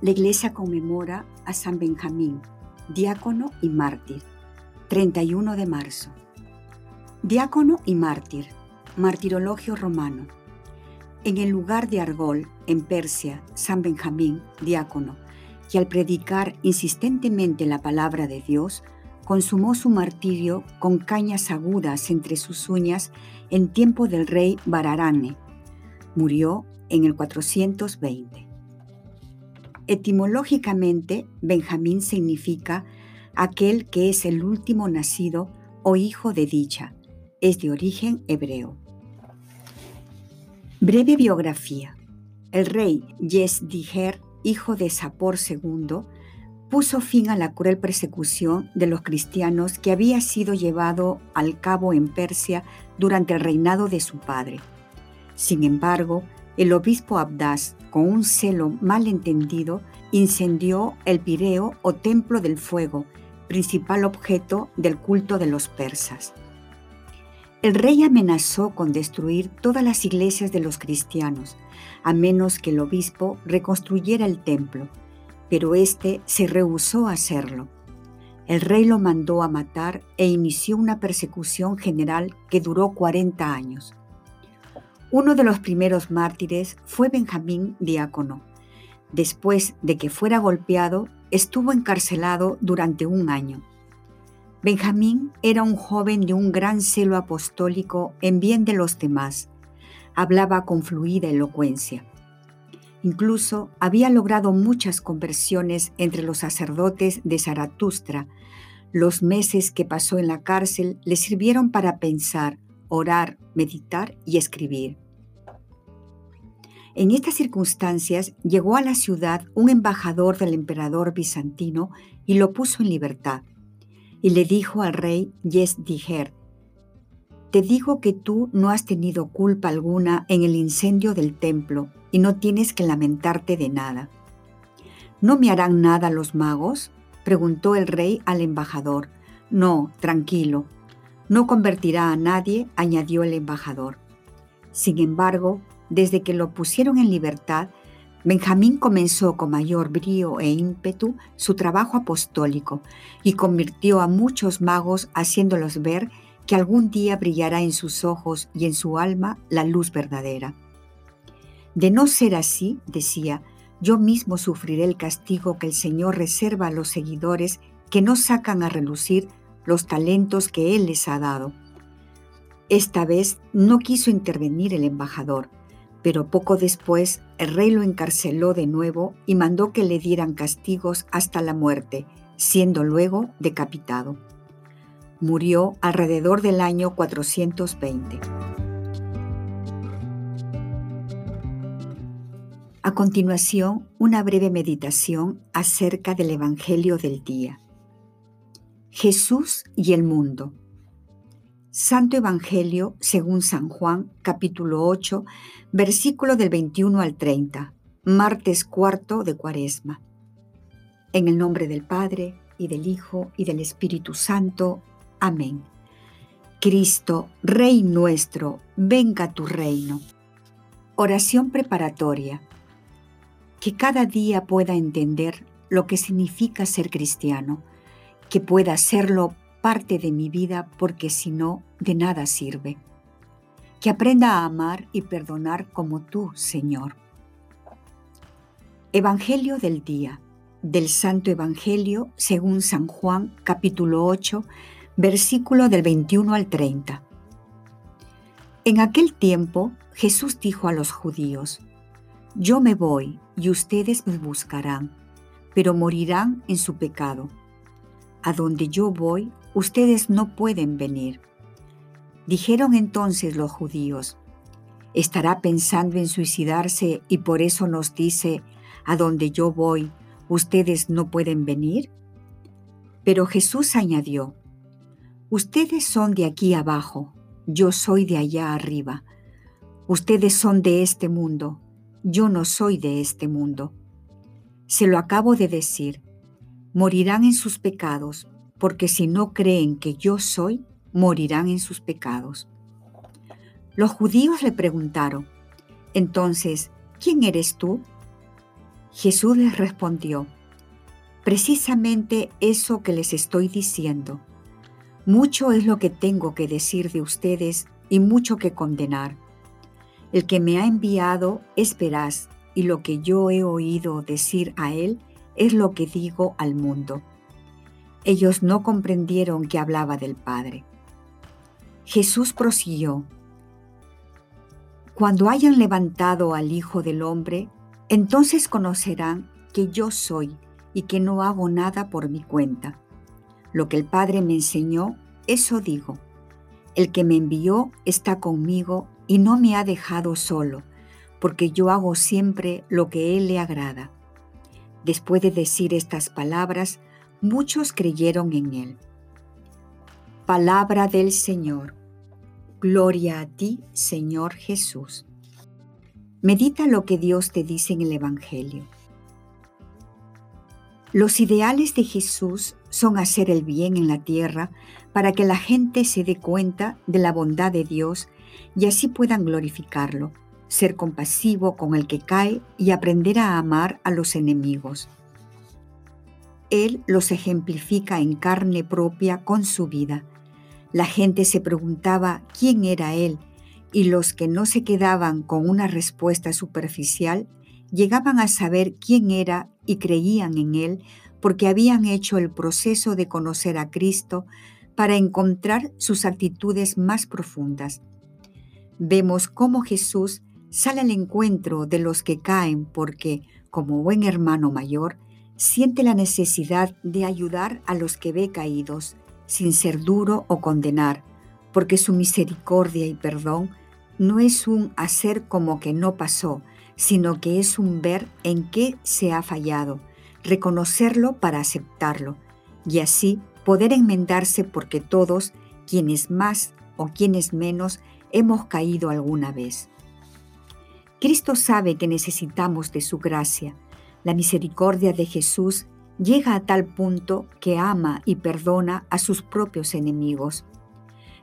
la iglesia conmemora a San Benjamín, diácono y mártir, 31 de marzo. Diácono y mártir, martirologio romano. En el lugar de Argol, en Persia, San Benjamín, diácono, que al predicar insistentemente la palabra de Dios, consumó su martirio con cañas agudas entre sus uñas en tiempo del rey Bararane. Murió en el 420. Etimológicamente, Benjamín significa aquel que es el último nacido o hijo de dicha. Es de origen hebreo. Breve biografía. El rey Yesdiger, hijo de Sapor II, puso fin a la cruel persecución de los cristianos que había sido llevado al cabo en Persia durante el reinado de su padre. Sin embargo, el obispo Abdas, con un celo mal entendido, incendió el Pireo o Templo del Fuego, principal objeto del culto de los persas. El rey amenazó con destruir todas las iglesias de los cristianos, a menos que el obispo reconstruyera el templo, pero éste se rehusó a hacerlo. El rey lo mandó a matar e inició una persecución general que duró 40 años. Uno de los primeros mártires fue Benjamín Diácono. Después de que fuera golpeado, estuvo encarcelado durante un año. Benjamín era un joven de un gran celo apostólico en bien de los demás. Hablaba con fluida elocuencia. Incluso había logrado muchas conversiones entre los sacerdotes de Zaratustra. Los meses que pasó en la cárcel le sirvieron para pensar, orar, meditar y escribir. En estas circunstancias llegó a la ciudad un embajador del emperador bizantino y lo puso en libertad. Y le dijo al rey Yesdiger, te digo que tú no has tenido culpa alguna en el incendio del templo y no tienes que lamentarte de nada. ¿No me harán nada los magos? preguntó el rey al embajador. No, tranquilo, no convertirá a nadie, añadió el embajador. Sin embargo, desde que lo pusieron en libertad, Benjamín comenzó con mayor brío e ímpetu su trabajo apostólico y convirtió a muchos magos haciéndolos ver que algún día brillará en sus ojos y en su alma la luz verdadera. De no ser así, decía, yo mismo sufriré el castigo que el Señor reserva a los seguidores que no sacan a relucir los talentos que Él les ha dado. Esta vez no quiso intervenir el embajador, pero poco después el rey lo encarceló de nuevo y mandó que le dieran castigos hasta la muerte, siendo luego decapitado. Murió alrededor del año 420. A continuación, una breve meditación acerca del Evangelio del día. Jesús y el mundo. Santo Evangelio según San Juan, capítulo 8, versículo del 21 al 30, martes cuarto de Cuaresma. En el nombre del Padre, y del Hijo, y del Espíritu Santo. Amén. Cristo, Rey nuestro, venga tu reino. Oración preparatoria. Que cada día pueda entender lo que significa ser cristiano que pueda hacerlo parte de mi vida porque si no, de nada sirve. Que aprenda a amar y perdonar como tú, Señor. Evangelio del día del Santo Evangelio según San Juan capítulo 8, versículo del 21 al 30. En aquel tiempo Jesús dijo a los judíos, Yo me voy y ustedes me buscarán, pero morirán en su pecado a donde yo voy, ustedes no pueden venir. Dijeron entonces los judíos, ¿estará pensando en suicidarse y por eso nos dice, a donde yo voy, ¿ustedes no pueden venir? Pero Jesús añadió, Ustedes son de aquí abajo, yo soy de allá arriba. Ustedes son de este mundo, yo no soy de este mundo. Se lo acabo de decir, morirán en sus pecados, porque si no creen que yo soy, morirán en sus pecados. Los judíos le preguntaron, entonces, ¿quién eres tú? Jesús les respondió, precisamente eso que les estoy diciendo. Mucho es lo que tengo que decir de ustedes y mucho que condenar. El que me ha enviado es y lo que yo he oído decir a él es lo que digo al mundo. Ellos no comprendieron que hablaba del Padre. Jesús prosiguió, Cuando hayan levantado al Hijo del Hombre, entonces conocerán que yo soy y que no hago nada por mi cuenta. Lo que el Padre me enseñó, eso digo. El que me envió está conmigo y no me ha dejado solo, porque yo hago siempre lo que Él le agrada. Después de decir estas palabras, muchos creyeron en Él. Palabra del Señor. Gloria a ti, Señor Jesús. Medita lo que Dios te dice en el Evangelio. Los ideales de Jesús son hacer el bien en la tierra para que la gente se dé cuenta de la bondad de Dios y así puedan glorificarlo, ser compasivo con el que cae y aprender a amar a los enemigos. Él los ejemplifica en carne propia con su vida la gente se preguntaba quién era él y los que no se quedaban con una respuesta superficial llegaban a saber quién era y creían en él porque habían hecho el proceso de conocer a Cristo para encontrar sus actitudes más profundas. Vemos cómo Jesús sale al encuentro de los que caen porque, como buen hermano mayor, siente la necesidad de ayudar a los que ve caídos sin ser duro o condenar, porque su misericordia y perdón no es un hacer como que no pasó, sino que es un ver en qué se ha fallado, reconocerlo para aceptarlo, y así poder enmendarse porque todos, quienes más o quienes menos, hemos caído alguna vez. Cristo sabe que necesitamos de su gracia. La misericordia de Jesús llega a tal punto que ama y perdona a sus propios enemigos.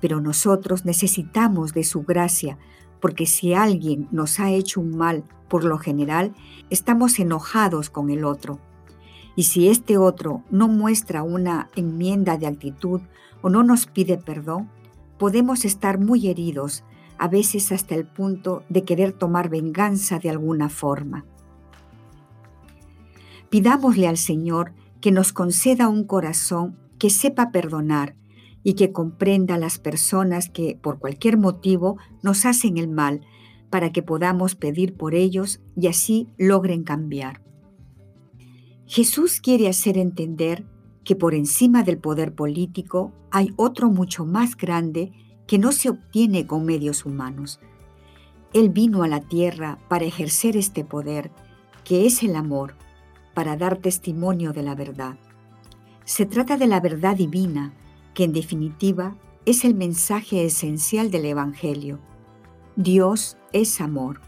Pero nosotros necesitamos de su gracia, porque si alguien nos ha hecho un mal, por lo general, estamos enojados con el otro. Y si este otro no muestra una enmienda de actitud o no nos pide perdón, podemos estar muy heridos, a veces hasta el punto de querer tomar venganza de alguna forma. Pidámosle al Señor que nos conceda un corazón que sepa perdonar y que comprenda a las personas que por cualquier motivo nos hacen el mal para que podamos pedir por ellos y así logren cambiar. Jesús quiere hacer entender que por encima del poder político hay otro mucho más grande que no se obtiene con medios humanos. Él vino a la tierra para ejercer este poder, que es el amor, para dar testimonio de la verdad. Se trata de la verdad divina, que en definitiva es el mensaje esencial del Evangelio. Dios es amor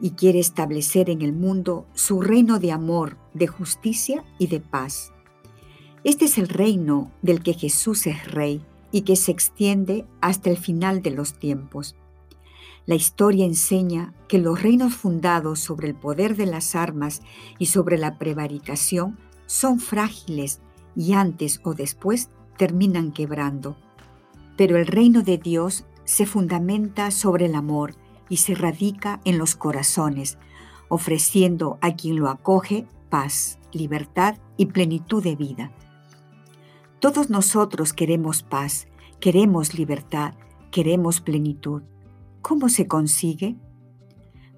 y quiere establecer en el mundo su reino de amor, de justicia y de paz. Este es el reino del que Jesús es rey y que se extiende hasta el final de los tiempos. La historia enseña que los reinos fundados sobre el poder de las armas y sobre la prevaricación son frágiles y antes o después terminan quebrando. Pero el reino de Dios se fundamenta sobre el amor y se radica en los corazones, ofreciendo a quien lo acoge paz, libertad y plenitud de vida. Todos nosotros queremos paz, queremos libertad, queremos plenitud. ¿Cómo se consigue?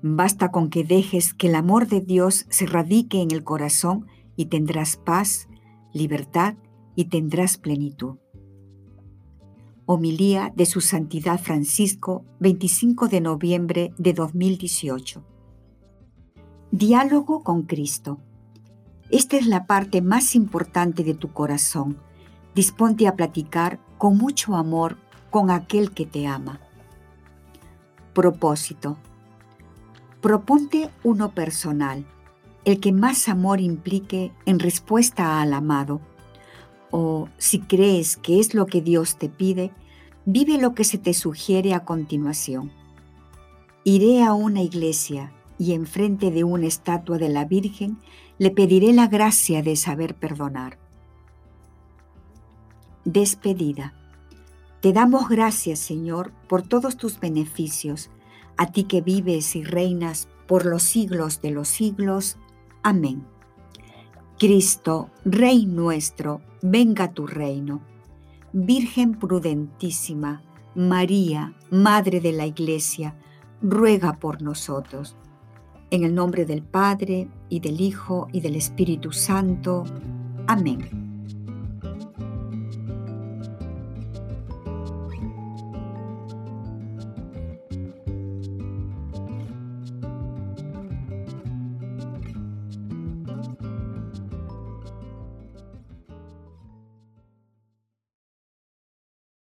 Basta con que dejes que el amor de Dios se radique en el corazón y tendrás paz, libertad y tendrás plenitud. Homilía de Su Santidad Francisco, 25 de noviembre de 2018. Diálogo con Cristo. Esta es la parte más importante de tu corazón. Disponte a platicar con mucho amor con aquel que te ama. Propósito. Proponte uno personal, el que más amor implique en respuesta al amado. O si crees que es lo que Dios te pide, vive lo que se te sugiere a continuación. Iré a una iglesia y enfrente de una estatua de la Virgen le pediré la gracia de saber perdonar. Despedida. Te damos gracias, Señor, por todos tus beneficios, a ti que vives y reinas por los siglos de los siglos. Amén. Cristo, Rey nuestro, venga tu reino. Virgen prudentísima, María, Madre de la Iglesia, ruega por nosotros en el nombre del Padre, y del Hijo, y del Espíritu Santo. Amén.